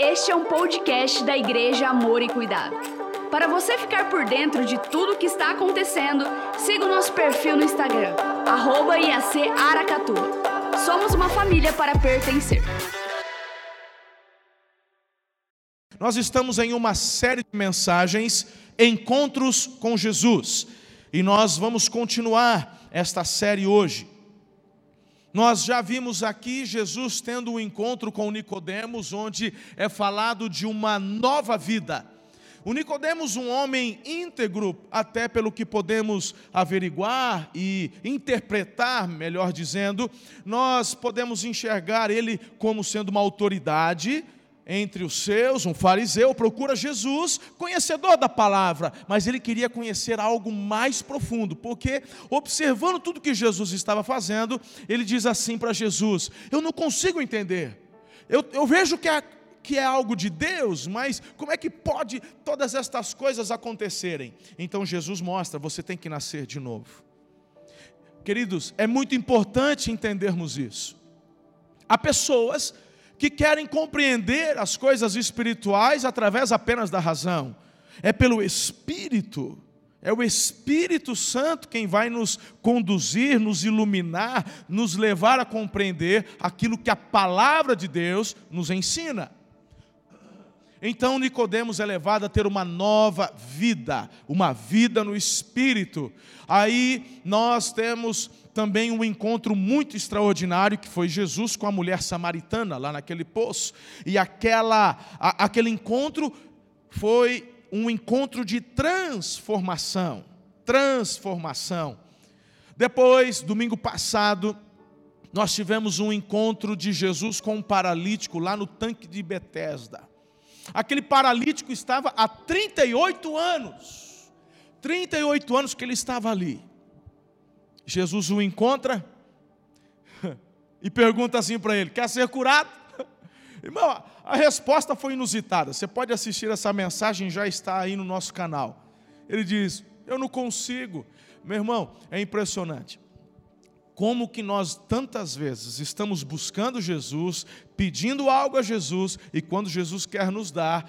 Este é um podcast da Igreja Amor e Cuidado. Para você ficar por dentro de tudo o que está acontecendo, siga o nosso perfil no Instagram, arroba IAC Aracatu. Somos uma família para pertencer. Nós estamos em uma série de mensagens, Encontros com Jesus, e nós vamos continuar esta série hoje. Nós já vimos aqui Jesus tendo um encontro com Nicodemos, onde é falado de uma nova vida. O Nicodemos, um homem íntegro, até pelo que podemos averiguar e interpretar, melhor dizendo, nós podemos enxergar ele como sendo uma autoridade, entre os seus, um fariseu, procura Jesus, conhecedor da palavra, mas ele queria conhecer algo mais profundo, porque observando tudo que Jesus estava fazendo, ele diz assim para Jesus: Eu não consigo entender, eu, eu vejo que é, que é algo de Deus, mas como é que pode todas estas coisas acontecerem? Então Jesus mostra: você tem que nascer de novo. Queridos, é muito importante entendermos isso. Há pessoas que querem compreender as coisas espirituais através apenas da razão. É pelo Espírito. É o Espírito Santo quem vai nos conduzir, nos iluminar, nos levar a compreender aquilo que a palavra de Deus nos ensina. Então Nicodemos é levado a ter uma nova vida, uma vida no espírito. Aí nós temos também um encontro muito extraordinário que foi Jesus com a mulher samaritana lá naquele poço. E aquela, a, aquele encontro foi um encontro de transformação. Transformação. Depois, domingo passado, nós tivemos um encontro de Jesus com um paralítico lá no tanque de Betesda. Aquele paralítico estava há 38 anos. 38 anos que ele estava ali. Jesus o encontra e pergunta assim para ele: Quer ser curado? Irmão, a resposta foi inusitada. Você pode assistir essa mensagem, já está aí no nosso canal. Ele diz: Eu não consigo. Meu irmão, é impressionante. Como que nós tantas vezes estamos buscando Jesus, pedindo algo a Jesus, e quando Jesus quer nos dar,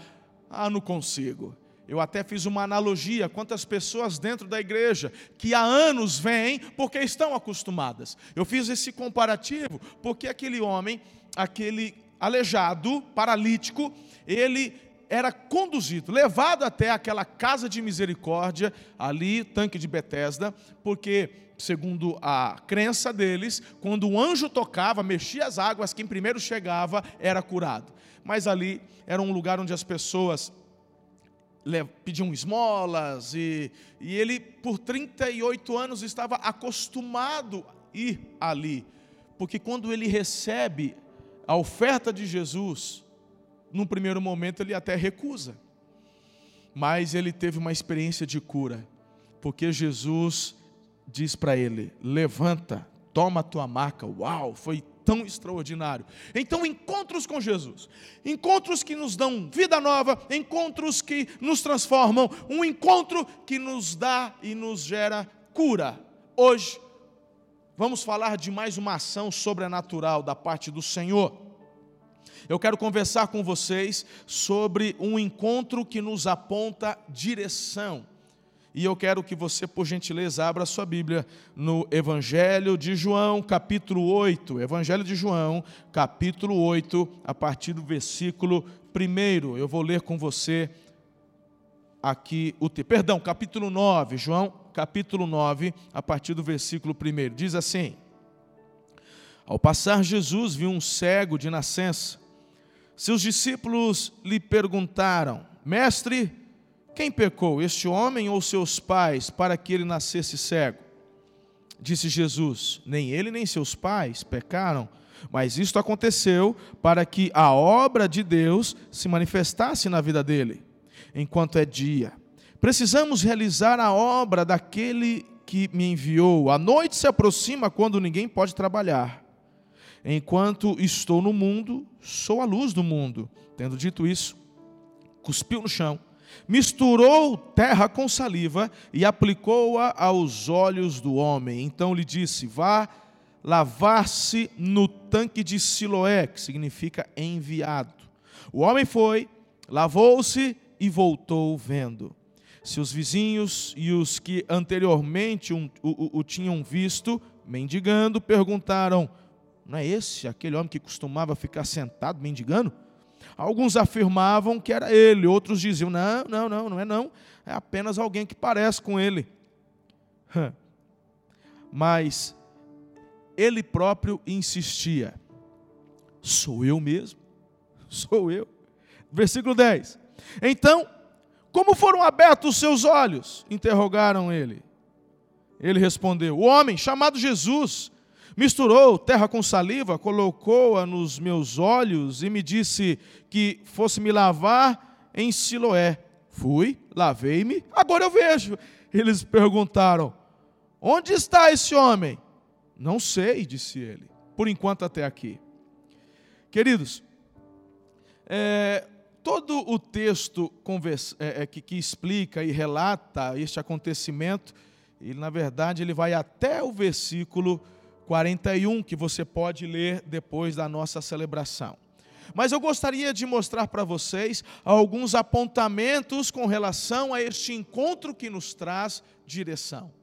ah, não consigo. Eu até fiz uma analogia, quantas pessoas dentro da igreja que há anos vêm porque estão acostumadas. Eu fiz esse comparativo porque aquele homem, aquele aleijado, paralítico, ele era conduzido, levado até aquela casa de misericórdia, ali, tanque de Betesda, porque, segundo a crença deles, quando o anjo tocava, mexia as águas, quem primeiro chegava era curado. Mas ali era um lugar onde as pessoas pediam esmolas, e, e ele, por 38 anos, estava acostumado a ir ali, porque quando ele recebe a oferta de Jesus, num primeiro momento ele até recusa, mas ele teve uma experiência de cura, porque Jesus diz para ele: levanta, toma a tua maca. Uau, foi tão extraordinário. Então, encontros com Jesus, encontros que nos dão vida nova, encontros que nos transformam, um encontro que nos dá e nos gera cura. Hoje, vamos falar de mais uma ação sobrenatural da parte do Senhor. Eu quero conversar com vocês sobre um encontro que nos aponta direção. E eu quero que você, por gentileza, abra sua Bíblia no Evangelho de João, capítulo 8. Evangelho de João, capítulo 8, a partir do versículo 1. Eu vou ler com você aqui o texto. Perdão, capítulo 9. João, capítulo 9, a partir do versículo 1. Diz assim: Ao passar Jesus viu um cego de nascença. Seus discípulos lhe perguntaram: Mestre, quem pecou, este homem ou seus pais, para que ele nascesse cego? Disse Jesus: Nem ele nem seus pais pecaram, mas isto aconteceu para que a obra de Deus se manifestasse na vida dele, enquanto é dia. Precisamos realizar a obra daquele que me enviou. A noite se aproxima quando ninguém pode trabalhar. Enquanto estou no mundo, sou a luz do mundo. Tendo dito isso, cuspiu no chão misturou terra com saliva e aplicou-a aos olhos do homem. Então lhe disse: Vá lavar-se no tanque de Siloé, que significa enviado. O homem foi, lavou-se e voltou vendo. Seus vizinhos e os que anteriormente o, o, o tinham visto mendigando perguntaram: Não é esse aquele homem que costumava ficar sentado mendigando? Alguns afirmavam que era ele, outros diziam: Não, não, não, não é não. É apenas alguém que parece com ele. Mas ele próprio insistia: Sou eu mesmo, sou eu. Versículo 10. Então, como foram abertos os seus olhos? Interrogaram ele. Ele respondeu: O homem chamado Jesus misturou terra com saliva, colocou-a nos meus olhos e me disse que fosse me lavar em Siloé. Fui, lavei-me, agora eu vejo. Eles perguntaram: Onde está esse homem? Não sei, disse ele, por enquanto até aqui. Queridos, é, todo o texto é, é, que, que explica e relata este acontecimento, ele, na verdade, ele vai até o versículo 41, que você pode ler depois da nossa celebração. Mas eu gostaria de mostrar para vocês alguns apontamentos com relação a este encontro que nos traz direção.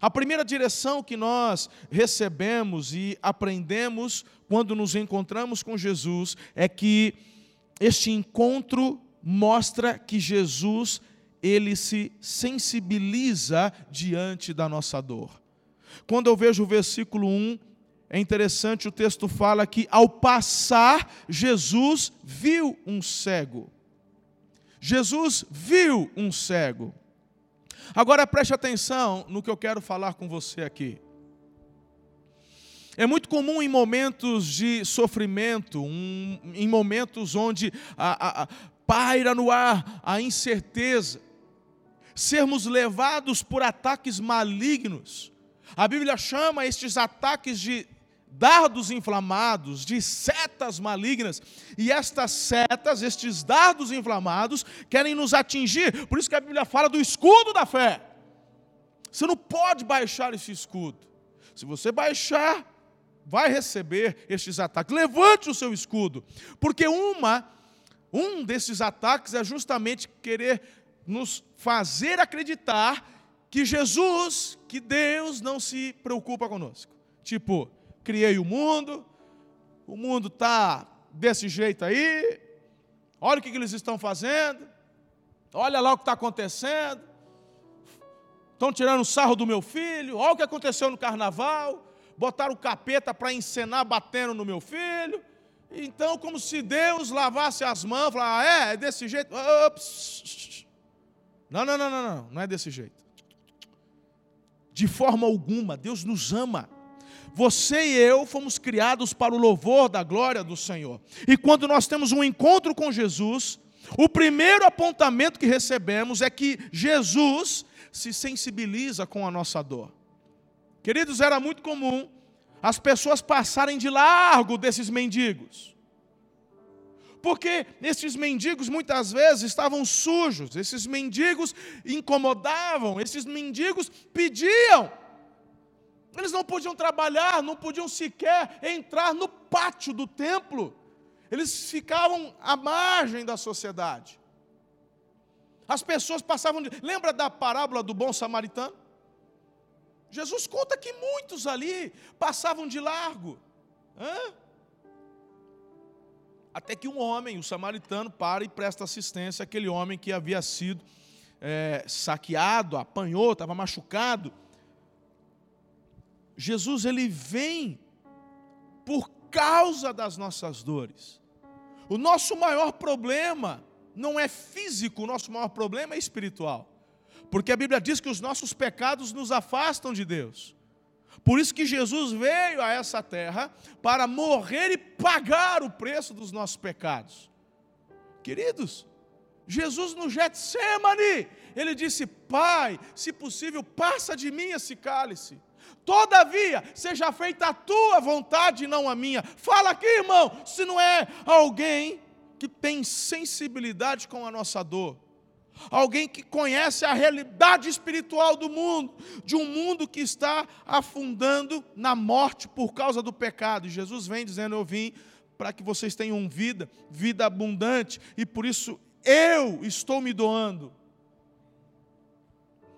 A primeira direção que nós recebemos e aprendemos quando nos encontramos com Jesus é que este encontro mostra que Jesus ele se sensibiliza diante da nossa dor. Quando eu vejo o versículo 1, é interessante, o texto fala que ao passar, Jesus viu um cego. Jesus viu um cego. Agora preste atenção no que eu quero falar com você aqui. É muito comum em momentos de sofrimento, um, em momentos onde a, a, a, paira no ar a incerteza, sermos levados por ataques malignos. A Bíblia chama estes ataques de dardos inflamados, de setas malignas, e estas setas, estes dardos inflamados, querem nos atingir. Por isso que a Bíblia fala do escudo da fé. Você não pode baixar esse escudo. Se você baixar, vai receber estes ataques. Levante o seu escudo, porque uma um desses ataques é justamente querer nos fazer acreditar que Jesus, que Deus não se preocupa conosco. Tipo, criei o mundo, o mundo está desse jeito aí, olha o que, que eles estão fazendo, olha lá o que está acontecendo, estão tirando sarro do meu filho, olha o que aconteceu no carnaval, botaram o capeta para encenar batendo no meu filho. Então, como se Deus lavasse as mãos, falar, ah, é, é desse jeito. Ops. Não, não, não, não, não, não é desse jeito. De forma alguma, Deus nos ama. Você e eu fomos criados para o louvor da glória do Senhor. E quando nós temos um encontro com Jesus, o primeiro apontamento que recebemos é que Jesus se sensibiliza com a nossa dor. Queridos, era muito comum as pessoas passarem de largo desses mendigos. Porque esses mendigos muitas vezes estavam sujos, esses mendigos incomodavam, esses mendigos pediam eles não podiam trabalhar, não podiam sequer entrar no pátio do templo. Eles ficavam à margem da sociedade. As pessoas passavam. De... Lembra da parábola do bom samaritano? Jesus conta que muitos ali passavam de largo. Hã? Até que um homem, o samaritano, para e presta assistência àquele homem que havia sido é, saqueado, apanhou, estava machucado. Jesus ele vem por causa das nossas dores. O nosso maior problema não é físico, o nosso maior problema é espiritual. Porque a Bíblia diz que os nossos pecados nos afastam de Deus. Por isso que Jesus veio a essa terra para morrer e pagar o preço dos nossos pecados. Queridos, Jesus no Getsemane, ele disse: Pai, se possível, passa de mim esse cálice. Todavia, seja feita a tua vontade, não a minha. Fala aqui, irmão, se não é alguém que tem sensibilidade com a nossa dor. Alguém que conhece a realidade espiritual do mundo, de um mundo que está afundando na morte por causa do pecado. E Jesus vem dizendo: Eu vim para que vocês tenham vida, vida abundante, e por isso eu estou me doando.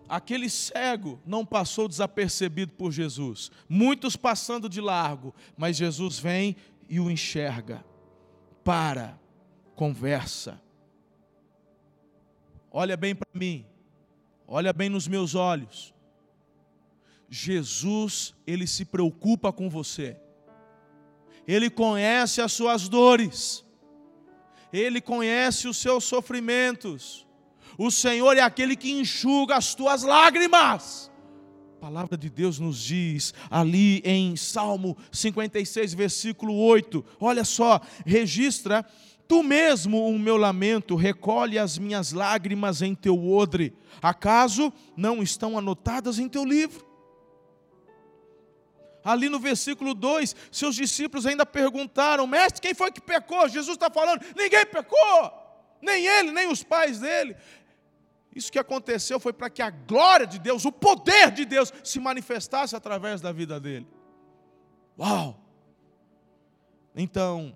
Aquele cego não passou desapercebido por Jesus, muitos passando de largo, mas Jesus vem e o enxerga, para, conversa. Olha bem para mim, olha bem nos meus olhos. Jesus, ele se preocupa com você. Ele conhece as suas dores. Ele conhece os seus sofrimentos. O Senhor é aquele que enxuga as tuas lágrimas. A palavra de Deus nos diz ali em Salmo 56, versículo 8. Olha só, registra Tu mesmo o meu lamento, recolhe as minhas lágrimas em teu odre. Acaso não estão anotadas em teu livro? ali no versículo 2, seus discípulos ainda perguntaram: Mestre, quem foi que pecou? Jesus está falando: ninguém pecou, nem ele, nem os pais dele. Isso que aconteceu foi para que a glória de Deus, o poder de Deus, se manifestasse através da vida dele. Uau! Então,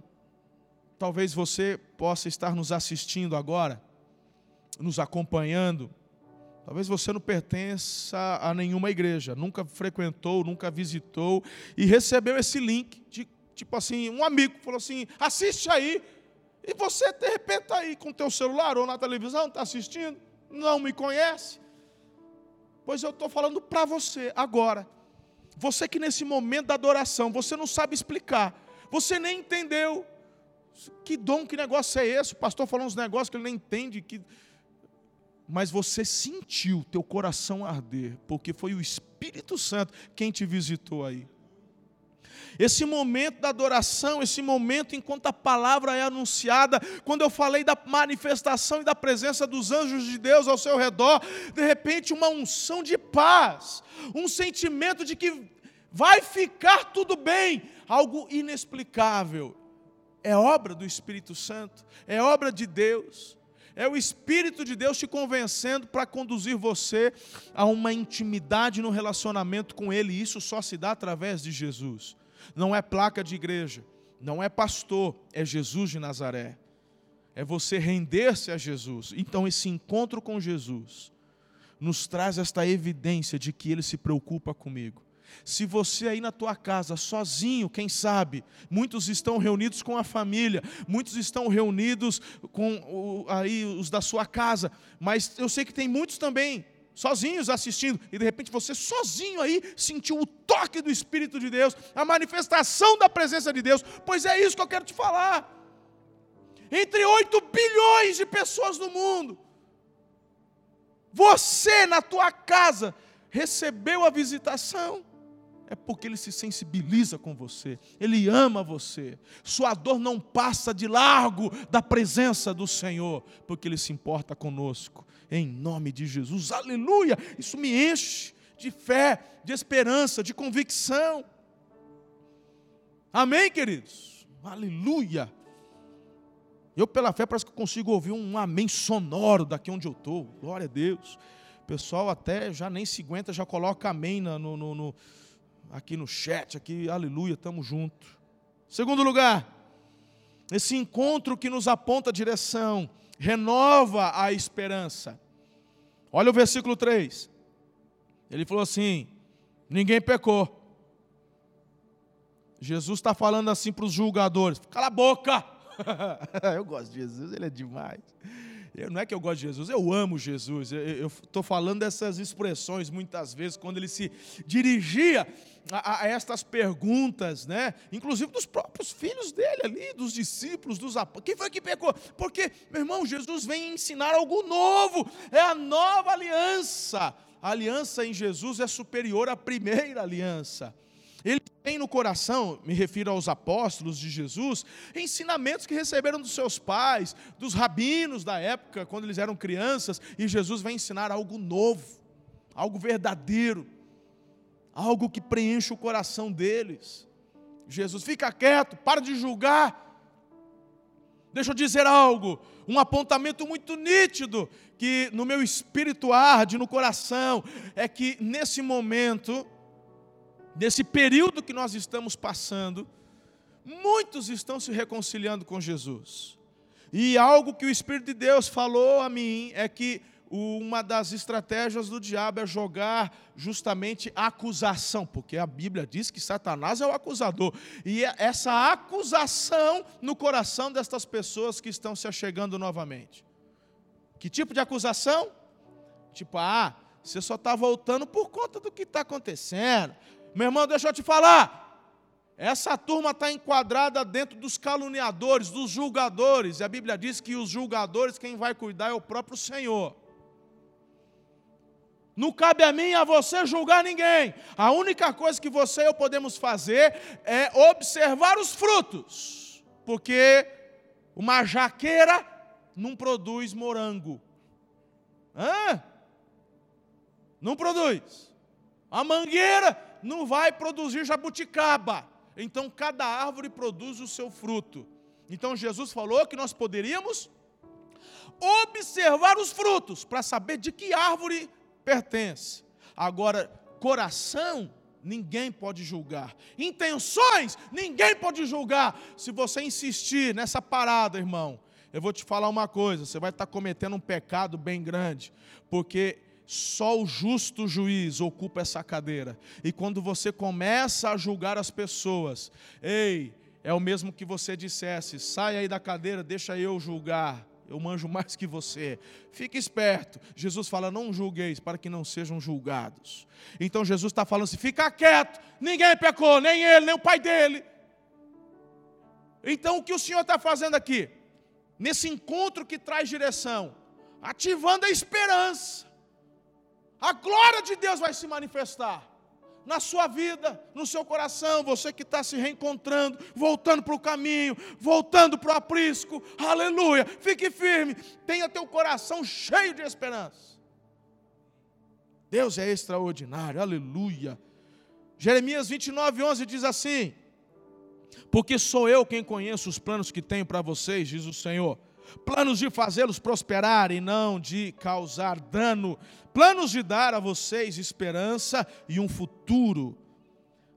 talvez você possa estar nos assistindo agora, nos acompanhando, Talvez você não pertença a nenhuma igreja, nunca frequentou, nunca visitou e recebeu esse link de tipo assim, um amigo falou assim: "Assiste aí". E você de repente está aí com teu celular ou na televisão, está assistindo, não me conhece. Pois eu estou falando para você agora. Você que nesse momento da adoração, você não sabe explicar, você nem entendeu. Que dom, que negócio é esse? O pastor falou uns negócios que ele nem entende, que mas você sentiu teu coração arder, porque foi o Espírito Santo quem te visitou aí. Esse momento da adoração, esse momento enquanto a palavra é anunciada, quando eu falei da manifestação e da presença dos anjos de Deus ao seu redor, de repente uma unção de paz, um sentimento de que vai ficar tudo bem, algo inexplicável. É obra do Espírito Santo, é obra de Deus. É o Espírito de Deus te convencendo para conduzir você a uma intimidade no relacionamento com Ele. E isso só se dá através de Jesus. Não é placa de igreja, não é pastor, é Jesus de Nazaré. É você render-se a Jesus. Então, esse encontro com Jesus nos traz esta evidência de que Ele se preocupa comigo. Se você aí na tua casa, sozinho, quem sabe, muitos estão reunidos com a família, muitos estão reunidos com aí os da sua casa, mas eu sei que tem muitos também sozinhos assistindo, e de repente você sozinho aí sentiu o toque do Espírito de Deus, a manifestação da presença de Deus, pois é isso que eu quero te falar. Entre 8 bilhões de pessoas no mundo, você na tua casa recebeu a visitação é porque ele se sensibiliza com você, ele ama você. Sua dor não passa de largo da presença do Senhor, porque ele se importa conosco. Em nome de Jesus, aleluia! Isso me enche de fé, de esperança, de convicção. Amém, queridos? Aleluia! Eu, pela fé, parece que consigo ouvir um amém sonoro daqui onde eu estou. Glória a Deus. O pessoal até já nem se aguenta, já coloca amém no, no, no aqui no chat, aqui, aleluia, estamos juntos. Segundo lugar, esse encontro que nos aponta a direção, renova a esperança. Olha o versículo 3. Ele falou assim: ninguém pecou. Jesus está falando assim para os julgadores: cala a boca. Eu gosto de Jesus, ele é demais. Eu, não é que eu gosto de Jesus, eu amo Jesus. Eu estou falando dessas expressões muitas vezes, quando ele se dirigia a, a, estas perguntas, né? inclusive dos próprios filhos dele ali, dos discípulos, dos apóstolos. Quem foi que pecou? Porque, meu irmão, Jesus vem ensinar algo novo, é a nova aliança. A aliança em Jesus é superior à primeira aliança. Tem no coração, me refiro aos apóstolos de Jesus, ensinamentos que receberam dos seus pais, dos rabinos da época, quando eles eram crianças, e Jesus vai ensinar algo novo, algo verdadeiro, algo que preenche o coração deles. Jesus, fica quieto, para de julgar. Deixa eu dizer algo, um apontamento muito nítido que no meu espírito arde, no coração, é que nesse momento, nesse período que nós estamos passando, muitos estão se reconciliando com Jesus. E algo que o Espírito de Deus falou a mim é que uma das estratégias do diabo é jogar justamente acusação, porque a Bíblia diz que Satanás é o acusador. E é essa acusação no coração destas pessoas que estão se achegando novamente. Que tipo de acusação? Tipo, ah, você só está voltando por conta do que está acontecendo. Meu irmão, deixa eu te falar. Essa turma está enquadrada dentro dos caluniadores, dos julgadores. E a Bíblia diz que os julgadores, quem vai cuidar é o próprio Senhor. Não cabe a mim e a você julgar ninguém. A única coisa que você e eu podemos fazer é observar os frutos. Porque uma jaqueira não produz morango. Hã? Não produz. A mangueira não vai produzir jabuticaba. Então cada árvore produz o seu fruto. Então Jesus falou que nós poderíamos observar os frutos para saber de que árvore pertence. Agora, coração, ninguém pode julgar. Intenções, ninguém pode julgar. Se você insistir nessa parada, irmão, eu vou te falar uma coisa: você vai estar cometendo um pecado bem grande, porque só o justo juiz ocupa essa cadeira. E quando você começa a julgar as pessoas, ei, é o mesmo que você dissesse: sai aí da cadeira, deixa eu julgar eu manjo mais que você. Fique esperto. Jesus fala: não julgueis, para que não sejam julgados. Então Jesus está falando assim: fica quieto, ninguém pecou, nem ele, nem o pai dele. Então o que o Senhor está fazendo aqui? Nesse encontro que traz direção, ativando a esperança. A glória de Deus vai se manifestar na sua vida, no seu coração, você que está se reencontrando, voltando para o caminho, voltando para o aprisco, aleluia, fique firme, tenha teu coração cheio de esperança. Deus é extraordinário, aleluia. Jeremias 29, 11 diz assim: Porque sou eu quem conheço os planos que tenho para vocês, diz o Senhor planos de fazê-los prosperar e não de causar dano, planos de dar a vocês esperança e um futuro.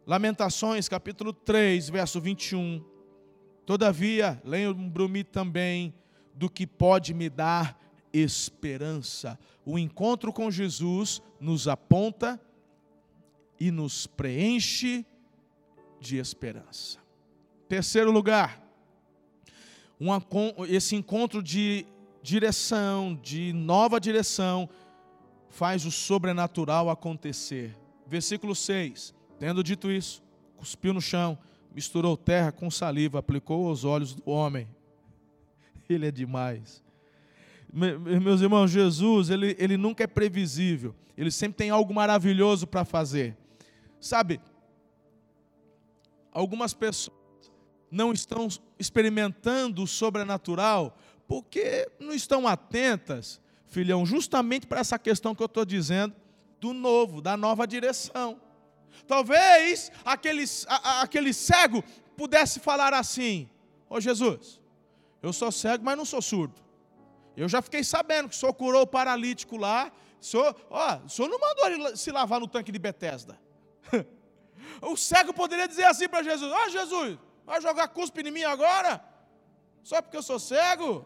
Lamentações, capítulo 3, verso 21. Todavia, lembro-me também do que pode me dar esperança. O encontro com Jesus nos aponta e nos preenche de esperança. Terceiro lugar, esse encontro de direção, de nova direção, faz o sobrenatural acontecer. Versículo 6: Tendo dito isso, cuspiu no chão, misturou terra com saliva, aplicou aos olhos do homem. Ele é demais. Meus irmãos, Jesus, ele, ele nunca é previsível, ele sempre tem algo maravilhoso para fazer. Sabe, algumas pessoas não estão experimentando o sobrenatural porque não estão atentas, filhão, justamente para essa questão que eu estou dizendo do novo, da nova direção. Talvez aquele, a, aquele cego pudesse falar assim: Ô Jesus, eu sou cego, mas não sou surdo. Eu já fiquei sabendo que o senhor curou o paralítico lá. O senhor, ó, o senhor não mandou ele se lavar no tanque de Betesda. o cego poderia dizer assim para Jesus: Ó Jesus, Vai jogar cuspe em mim agora? Só porque eu sou cego?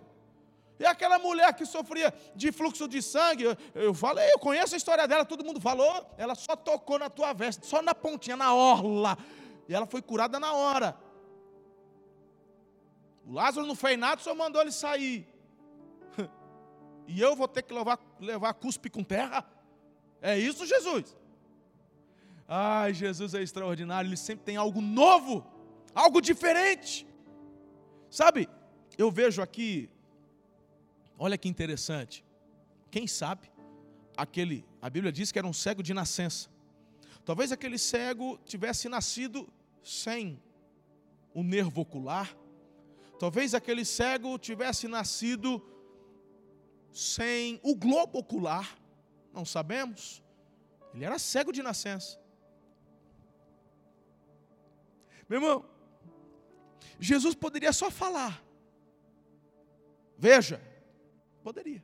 E aquela mulher que sofria de fluxo de sangue, eu, falei, eu conheço a história dela, todo mundo falou, ela só tocou na tua veste, só na pontinha, na orla. E ela foi curada na hora. O Lázaro não fez nada, só mandou ele sair. E eu vou ter que levar, levar cuspe com terra? É isso, Jesus? Ai, Jesus é extraordinário, ele sempre tem algo novo algo diferente. Sabe, eu vejo aqui, olha que interessante. Quem sabe, aquele, a Bíblia diz que era um cego de nascença. Talvez aquele cego tivesse nascido sem o nervo ocular. Talvez aquele cego tivesse nascido sem o globo ocular. Não sabemos. Ele era cego de nascença. Meu irmão, Jesus poderia só falar. Veja, poderia.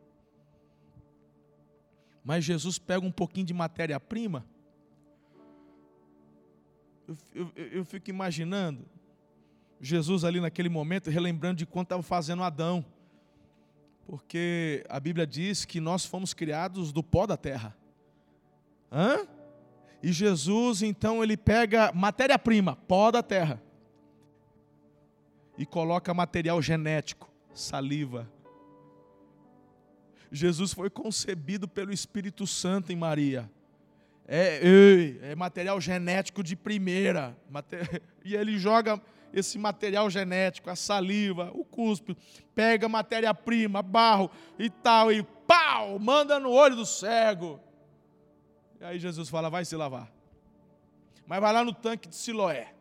Mas Jesus pega um pouquinho de matéria-prima. Eu, eu, eu, fico imaginando, Jesus ali naquele momento, relembrando de quanto estava fazendo Adão. Porque a Bíblia diz que nós fomos criados do pó da terra. Hã? E Jesus, então, ele pega matéria-prima, pó da terra, e coloca material genético, saliva. Jesus foi concebido pelo Espírito Santo em Maria. É, é material genético de primeira. E ele joga esse material genético, a saliva, o cuspe, pega matéria-prima, barro e tal, e pau, manda no olho do cego. E aí Jesus fala: vai se lavar. Mas vai lá no tanque de Siloé.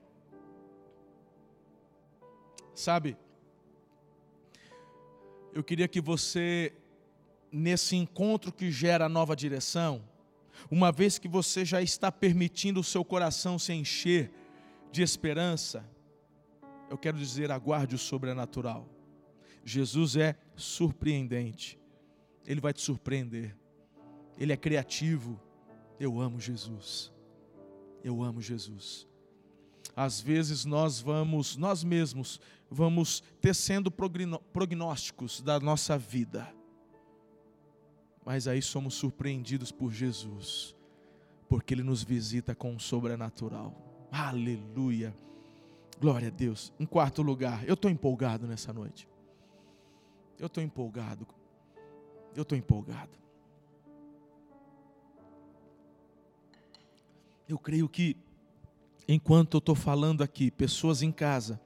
Sabe, eu queria que você, nesse encontro que gera nova direção, uma vez que você já está permitindo o seu coração se encher de esperança, eu quero dizer, aguarde o sobrenatural. Jesus é surpreendente, Ele vai te surpreender, Ele é criativo, eu amo Jesus. Eu amo Jesus. Às vezes nós vamos, nós mesmos, vamos tecendo prognósticos da nossa vida. Mas aí somos surpreendidos por Jesus, porque Ele nos visita com o sobrenatural. Aleluia. Glória a Deus. Em quarto lugar, eu estou empolgado nessa noite. Eu estou empolgado. Eu estou empolgado. Eu creio que, enquanto eu estou falando aqui, pessoas em casa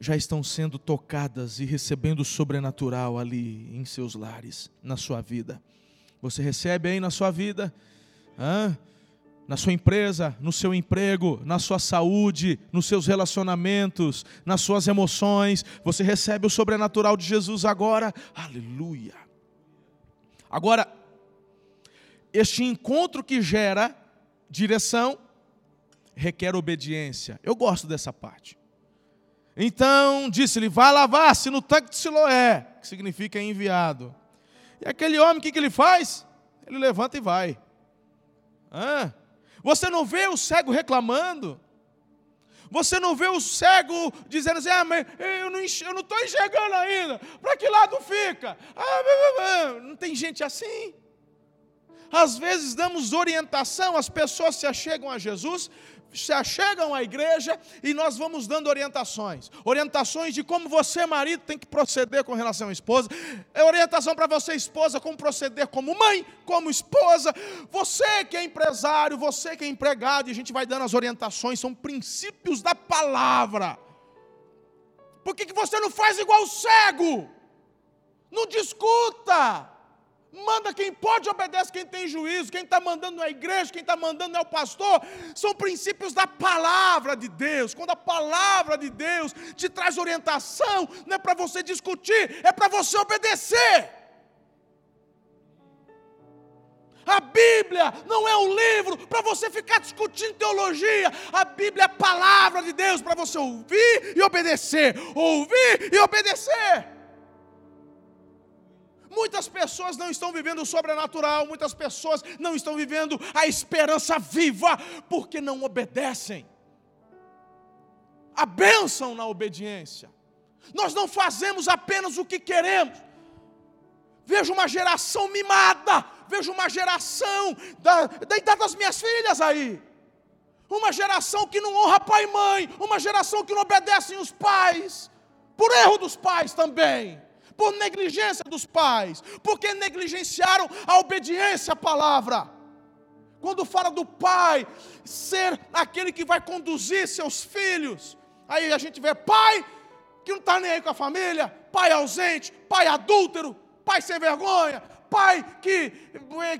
já estão sendo tocadas e recebendo o sobrenatural ali em seus lares, na sua vida. Você recebe aí na sua vida, na sua empresa, no seu emprego, na sua saúde, nos seus relacionamentos, nas suas emoções. Você recebe o sobrenatural de Jesus agora. Aleluia. Agora, este encontro que gera direção requer obediência. Eu gosto dessa parte. Então disse-lhe: Vá lavar-se no tanque de Siloé, que significa enviado. E aquele homem, o que, que ele faz? Ele levanta e vai. Você não vê o cego reclamando? Você não vê o cego dizendo assim: ah, mas eu não estou enxergando ainda. Para que lado fica? Ah, não tem gente assim. Às vezes damos orientação, as pessoas se achegam a Jesus, se achegam à igreja e nós vamos dando orientações. Orientações de como você, marido, tem que proceder com relação à esposa. É orientação para você, esposa, como proceder como mãe, como esposa. Você que é empresário, você que é empregado, e a gente vai dando as orientações, são princípios da palavra. Por que, que você não faz igual o cego? Não discuta. Manda quem pode, obedece quem tem juízo. Quem está mandando é a igreja, quem está mandando é o pastor. São princípios da palavra de Deus. Quando a palavra de Deus te traz orientação, não é para você discutir, é para você obedecer. A Bíblia não é um livro para você ficar discutindo teologia. A Bíblia é a palavra de Deus para você ouvir e obedecer. Ouvir e obedecer. Muitas pessoas não estão vivendo o sobrenatural, muitas pessoas não estão vivendo a esperança viva, porque não obedecem. A bênção na obediência. Nós não fazemos apenas o que queremos. Vejo uma geração mimada, vejo uma geração da, da idade das minhas filhas aí. Uma geração que não honra pai e mãe, uma geração que não obedece os pais, por erro dos pais também por negligência dos pais, porque negligenciaram a obediência à palavra. Quando fala do pai ser aquele que vai conduzir seus filhos, aí a gente vê pai que não está nem aí com a família, pai ausente, pai adúltero, pai sem vergonha, pai que,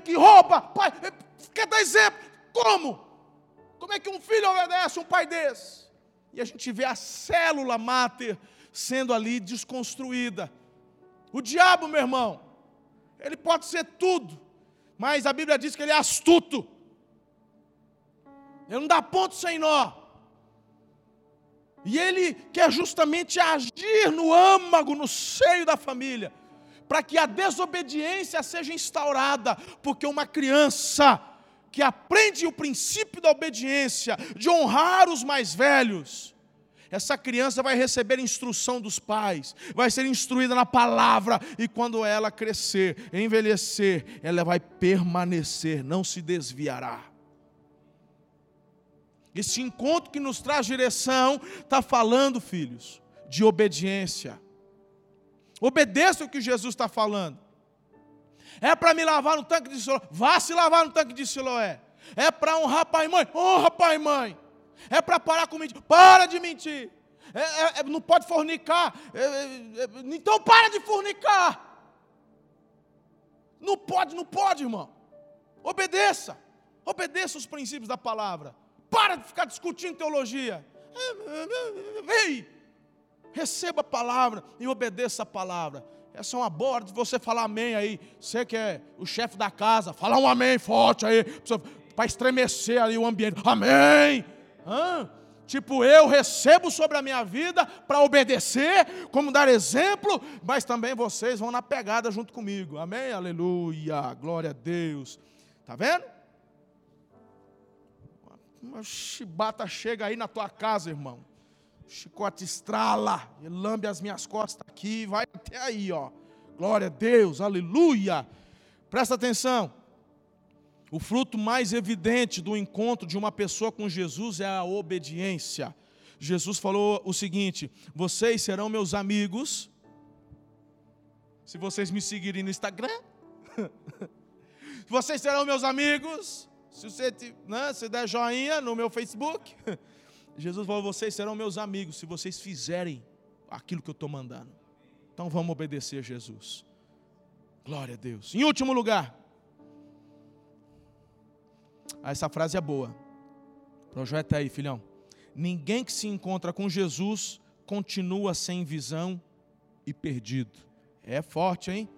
que rouba, pai. Quer dar exemplo? Como? Como é que um filho obedece um pai desse? E a gente vê a célula máter sendo ali desconstruída. O diabo, meu irmão, ele pode ser tudo, mas a Bíblia diz que ele é astuto. Ele não dá ponto sem nó. E ele quer justamente agir no âmago, no seio da família, para que a desobediência seja instaurada, porque uma criança que aprende o princípio da obediência, de honrar os mais velhos, Essa criança vai receber instrução dos pais, vai ser instruída na palavra, e quando ela crescer, envelhecer, ela vai permanecer, não se desviará. Esse encontro que nos traz direção está falando, filhos, de obediência. Obedeça o que Jesus está falando. É para me lavar no tanque de Siloé, vá se lavar no tanque de Siloé. É para honrar pai e mãe, honra pai e mãe. É para parar com mentir, para de mentir. É, é, é não pode fornicar, é, é, então para de fornicar. Não pode, não pode, irmão. Obedeça, obedeça os princípios da palavra. Para de ficar discutindo teologia. Ei, receba a palavra e obedeça a palavra. Essa é uma boa de você falar amém aí. Você que é o chefe da casa, falar um amém forte aí, para estremecer ali o ambiente. Amém! Hã? Tipo, eu recebo sobre a minha vida para obedecer, como dar exemplo, mas também vocês vão na pegada junto comigo. Amém? Aleluia! Glória a Deus. Tá vendo? Uma chibata chega aí na tua casa, irmão. Chicote estrala, ele lambe as minhas costas aqui, vai até aí, ó. Glória a Deus, aleluia. Presta atenção. O fruto mais evidente do encontro de uma pessoa com Jesus é a obediência. Jesus falou o seguinte: Vocês serão meus amigos, se vocês me seguirem no Instagram. vocês serão meus amigos se você né, se der joinha no meu Facebook, Jesus falou: vocês serão meus amigos se vocês fizerem aquilo que eu estou mandando. Então vamos obedecer a Jesus. Glória a Deus. Em último lugar, essa frase é boa. Projeta aí, filhão. Ninguém que se encontra com Jesus continua sem visão e perdido. É forte, hein?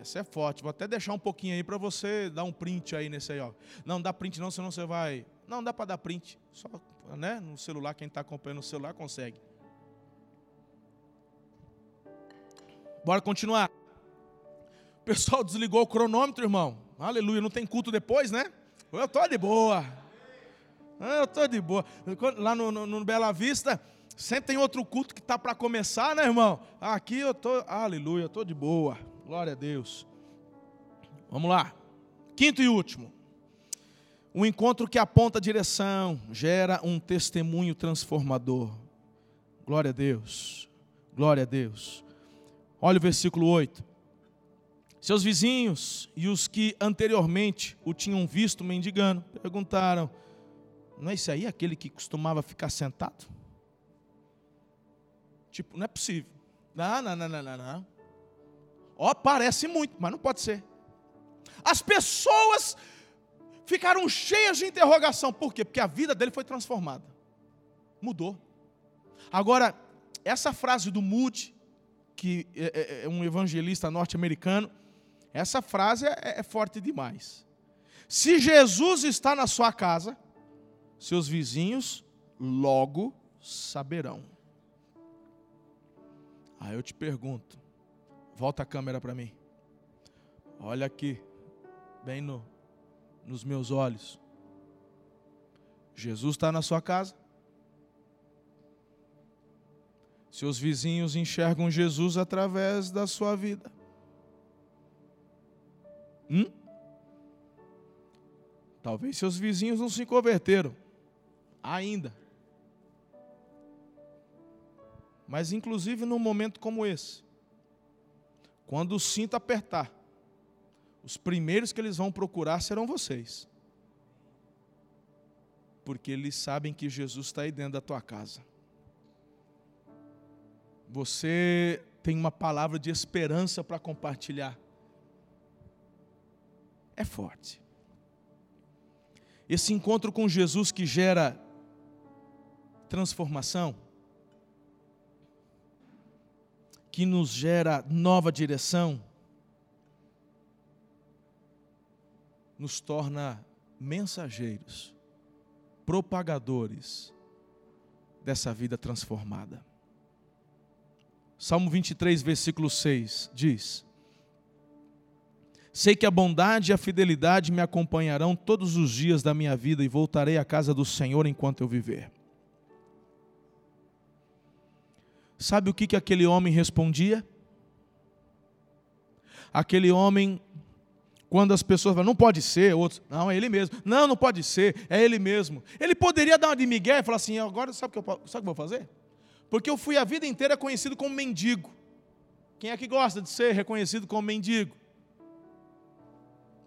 Essa é forte. Vou até deixar um pouquinho aí para você dar um print aí nesse aí, ó. Não dá print não, senão você vai. Não dá para dar print. Só, né, no celular, quem está acompanhando no celular consegue. Bora continuar. O pessoal desligou o cronômetro, irmão. Aleluia, não tem culto depois, né? Eu tô de boa. Eu tô de boa. Lá no, no, no Bela Vista, sempre tem outro culto que tá para começar, né, irmão? Aqui eu tô, aleluia, eu tô de boa. Glória a Deus. Vamos lá. Quinto e último. Um encontro que aponta a direção, gera um testemunho transformador. Glória a Deus. Glória a Deus. Olha o versículo 8. Seus vizinhos e os que anteriormente o tinham visto mendigando perguntaram: Não é esse aí aquele que costumava ficar sentado? Tipo, não é possível. Não, não, não, não, não. não. Ó, parece muito, mas não pode ser. As pessoas ficaram cheias de interrogação. Por quê? Porque a vida dele foi transformada. Mudou. Agora, essa frase do Moody, que é, é, é um evangelista norte-americano, essa frase é, é forte demais. Se Jesus está na sua casa, seus vizinhos logo saberão. Aí eu te pergunto: Volta a câmera para mim. Olha aqui, bem no, nos meus olhos. Jesus está na sua casa. Seus vizinhos enxergam Jesus através da sua vida. Hum? Talvez seus vizinhos não se converteram ainda. Mas, inclusive, num momento como esse, quando o cinto apertar, os primeiros que eles vão procurar serão vocês. Porque eles sabem que Jesus está aí dentro da tua casa. Você tem uma palavra de esperança para compartilhar. É forte. Esse encontro com Jesus que gera transformação, que nos gera nova direção, nos torna mensageiros, propagadores dessa vida transformada. Salmo 23, versículo 6 diz: Sei que a bondade e a fidelidade me acompanharão todos os dias da minha vida e voltarei à casa do Senhor enquanto eu viver. Sabe o que, que aquele homem respondia? Aquele homem, quando as pessoas falam, não pode ser, outros, não, é ele mesmo. Não, não pode ser, é ele mesmo. Ele poderia dar uma de migué e falar assim, agora sabe o que eu, sabe o que eu vou fazer? Porque eu fui a vida inteira conhecido como mendigo. Quem é que gosta de ser reconhecido como mendigo?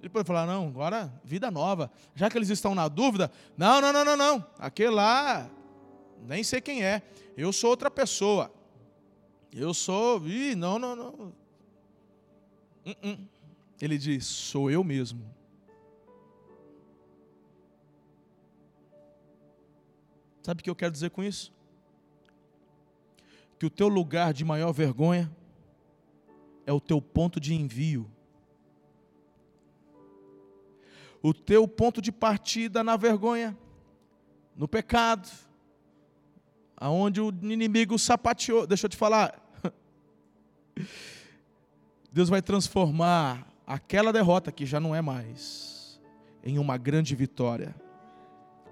Ele pode falar, não, agora vida nova. Já que eles estão na dúvida, não, não, não, não, não. Aquele lá, nem sei quem é. Eu sou outra pessoa. Eu sou. Ih, não, não, não. Uh -uh. Ele diz: sou eu mesmo. Sabe o que eu quero dizer com isso? Que o teu lugar de maior vergonha é o teu ponto de envio. O teu ponto de partida na vergonha, no pecado, aonde o inimigo sapateou. Deixa eu te falar. Deus vai transformar aquela derrota que já não é mais em uma grande vitória.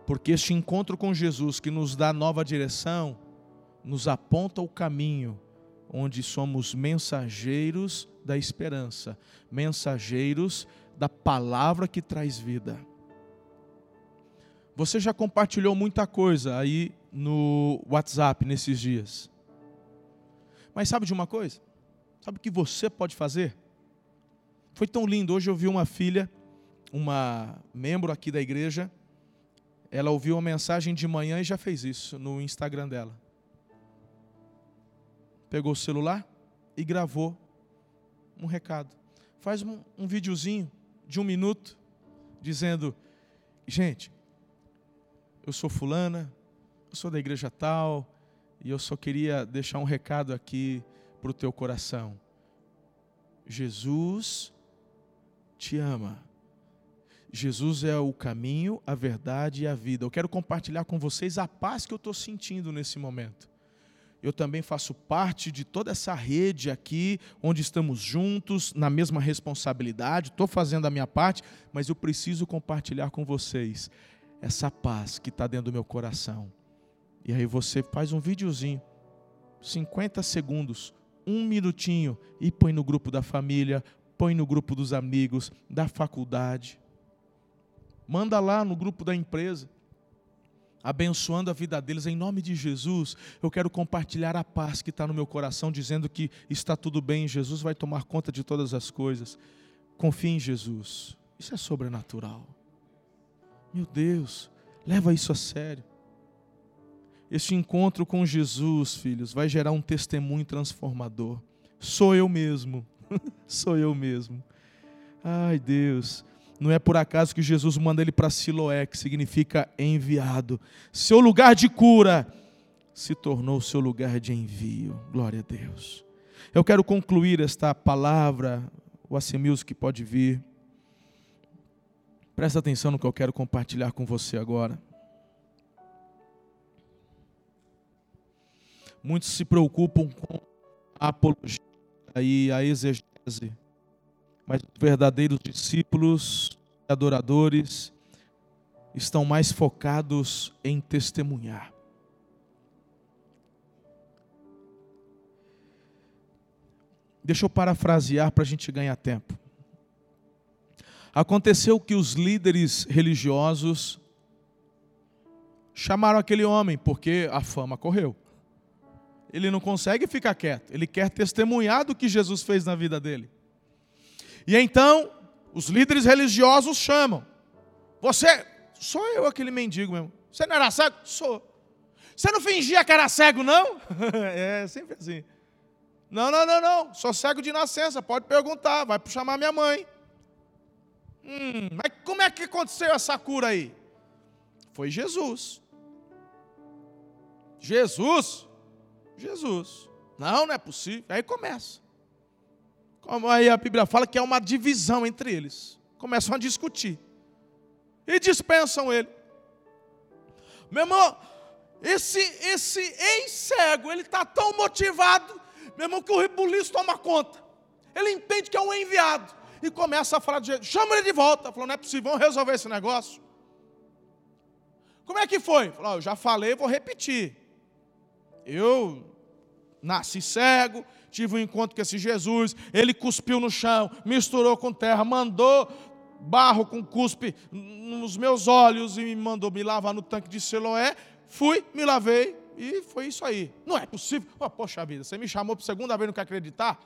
Porque este encontro com Jesus que nos dá nova direção, nos aponta o caminho onde somos mensageiros da esperança, mensageiros da palavra que traz vida. Você já compartilhou muita coisa aí no WhatsApp nesses dias. Mas sabe de uma coisa? Sabe o que você pode fazer? Foi tão lindo. Hoje eu vi uma filha, uma membro aqui da igreja, ela ouviu uma mensagem de manhã e já fez isso no Instagram dela. Pegou o celular e gravou um recado. Faz um, um videozinho de um minuto, dizendo: Gente, eu sou fulana, eu sou da igreja tal, e eu só queria deixar um recado aqui para o teu coração. Jesus te ama. Jesus é o caminho, a verdade e a vida. Eu quero compartilhar com vocês a paz que eu estou sentindo nesse momento. Eu também faço parte de toda essa rede aqui, onde estamos juntos, na mesma responsabilidade, estou fazendo a minha parte, mas eu preciso compartilhar com vocês essa paz que está dentro do meu coração. E aí você faz um videozinho, 50 segundos, um minutinho, e põe no grupo da família, põe no grupo dos amigos, da faculdade. Manda lá no grupo da empresa, abençoando a vida deles em nome de Jesus. Eu quero compartilhar a paz que está no meu coração, dizendo que está tudo bem, Jesus vai tomar conta de todas as coisas. Confie em Jesus, isso é sobrenatural. Meu Deus, leva isso a sério. Este encontro com Jesus, filhos, vai gerar um testemunho transformador. Sou eu mesmo, sou eu mesmo. Ai, Deus, não é por acaso que Jesus manda ele para Siloé, que significa enviado. Seu lugar de cura se tornou seu lugar de envio. Glória a Deus. Eu quero concluir esta palavra, o AC Music pode vir. Presta atenção no que eu quero compartilhar com você agora. Muitos se preocupam com a apologia e a exegese, mas os verdadeiros discípulos e adoradores estão mais focados em testemunhar. Deixa eu parafrasear para a gente ganhar tempo. Aconteceu que os líderes religiosos chamaram aquele homem, porque a fama correu. Ele não consegue ficar quieto, ele quer testemunhar do que Jesus fez na vida dele. E então, os líderes religiosos chamam: Você, sou eu aquele mendigo mesmo. Você não era cego? Sou. Você não fingia que era cego, não? é sempre assim. Não, não, não, não. Sou cego de nascença. Pode perguntar. Vai chamar minha mãe. Hum, mas como é que aconteceu essa cura aí? Foi Jesus. Jesus? Jesus. Não, não é possível. Aí começa. Aí a Bíblia fala que é uma divisão entre eles. Começam a discutir. E dispensam ele. Meu irmão, esse, esse ex-cego, ele está tão motivado, meu irmão, que o rebuliço toma conta. Ele entende que é um enviado e começa a falar de jeito, chama ele de volta. Falou, não é possível, vamos resolver esse negócio. Como é que foi? Falou, eu já falei, vou repetir. Eu nasci cego, tive um encontro com esse Jesus, ele cuspiu no chão, misturou com terra, mandou barro com cuspe nos meus olhos e me mandou me lavar no tanque de Siloé. Fui, me lavei e foi isso aí. Não é possível. Oh, poxa vida, você me chamou por segunda vez, não quer acreditar?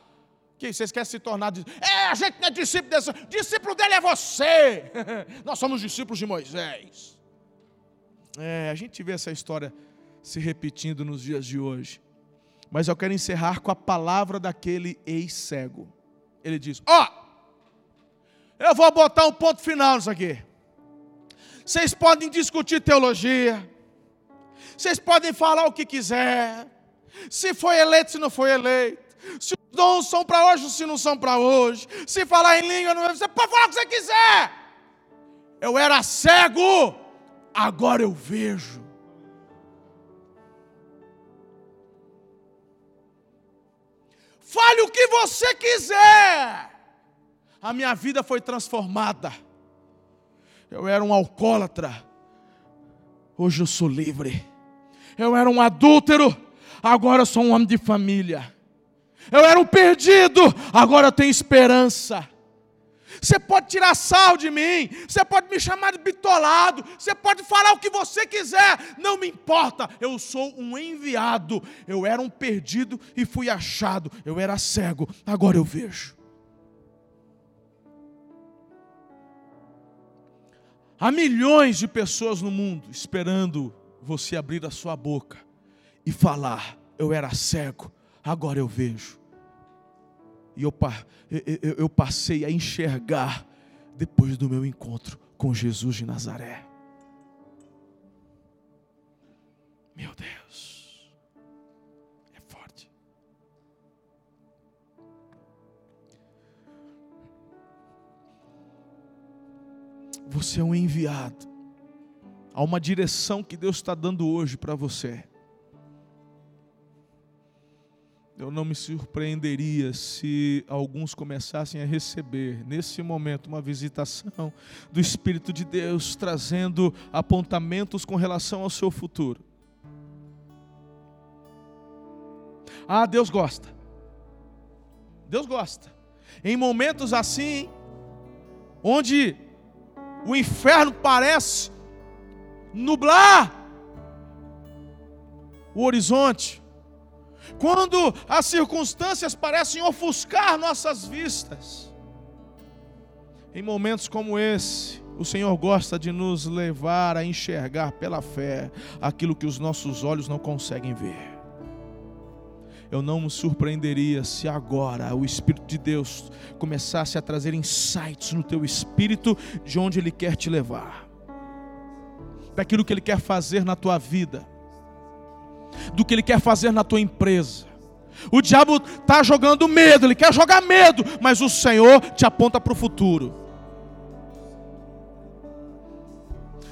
Que vocês querem se tornar. É, a gente não é discípulo desse. Discípulo dele é você. Nós somos discípulos de Moisés. É, a gente vê essa história se repetindo nos dias de hoje. Mas eu quero encerrar com a palavra daquele ex-cego. Ele diz: Ó, oh, eu vou botar um ponto final nisso aqui. Vocês podem discutir teologia, vocês podem falar o que quiser, se foi eleito, se não foi eleito, se os dons são para hoje ou se não são para hoje, se falar em língua, não você pode falar o que você quiser. Eu era cego, agora eu vejo. Fale o que você quiser. A minha vida foi transformada. Eu era um alcoólatra. Hoje eu sou livre. Eu era um adúltero. Agora eu sou um homem de família. Eu era um perdido. Agora eu tenho esperança. Você pode tirar sal de mim, você pode me chamar de bitolado, você pode falar o que você quiser, não me importa, eu sou um enviado. Eu era um perdido e fui achado, eu era cego, agora eu vejo. Há milhões de pessoas no mundo esperando você abrir a sua boca e falar: Eu era cego, agora eu vejo. E eu, eu, eu passei a enxergar depois do meu encontro com Jesus de Nazaré. Meu Deus, é forte. Você é um enviado. Há uma direção que Deus está dando hoje para você. Eu não me surpreenderia se alguns começassem a receber, nesse momento, uma visitação do Espírito de Deus, trazendo apontamentos com relação ao seu futuro. Ah, Deus gosta. Deus gosta. Em momentos assim, onde o inferno parece nublar o horizonte, quando as circunstâncias parecem ofuscar nossas vistas. Em momentos como esse, o Senhor gosta de nos levar a enxergar pela fé aquilo que os nossos olhos não conseguem ver. Eu não me surpreenderia se agora o Espírito de Deus começasse a trazer insights no teu espírito de onde Ele quer te levar, daquilo que Ele quer fazer na tua vida do que ele quer fazer na tua empresa. O diabo está jogando medo, ele quer jogar medo, mas o Senhor te aponta para o futuro.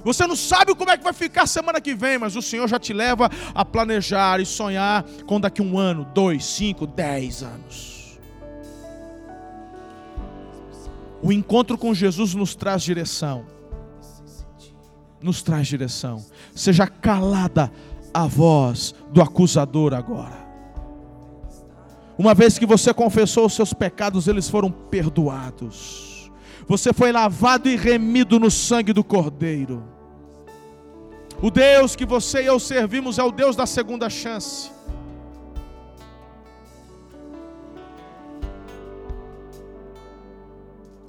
Você não sabe como é que vai ficar semana que vem, mas o Senhor já te leva a planejar e sonhar com daqui um ano, dois, cinco, dez anos. O encontro com Jesus nos traz direção. Nos traz direção. Seja calada a voz do acusador agora. Uma vez que você confessou os seus pecados, eles foram perdoados. Você foi lavado e remido no sangue do Cordeiro. O Deus que você e eu servimos é o Deus da segunda chance.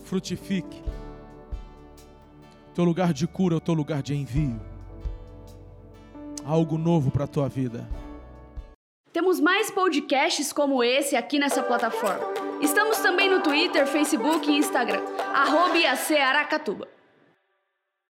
Frutifique. Teu lugar de cura é o teu lugar de envio algo novo para a tua vida. Temos mais podcasts como esse aqui nessa plataforma. Estamos também no Twitter, Facebook e Instagram. Arroba Aracatuba.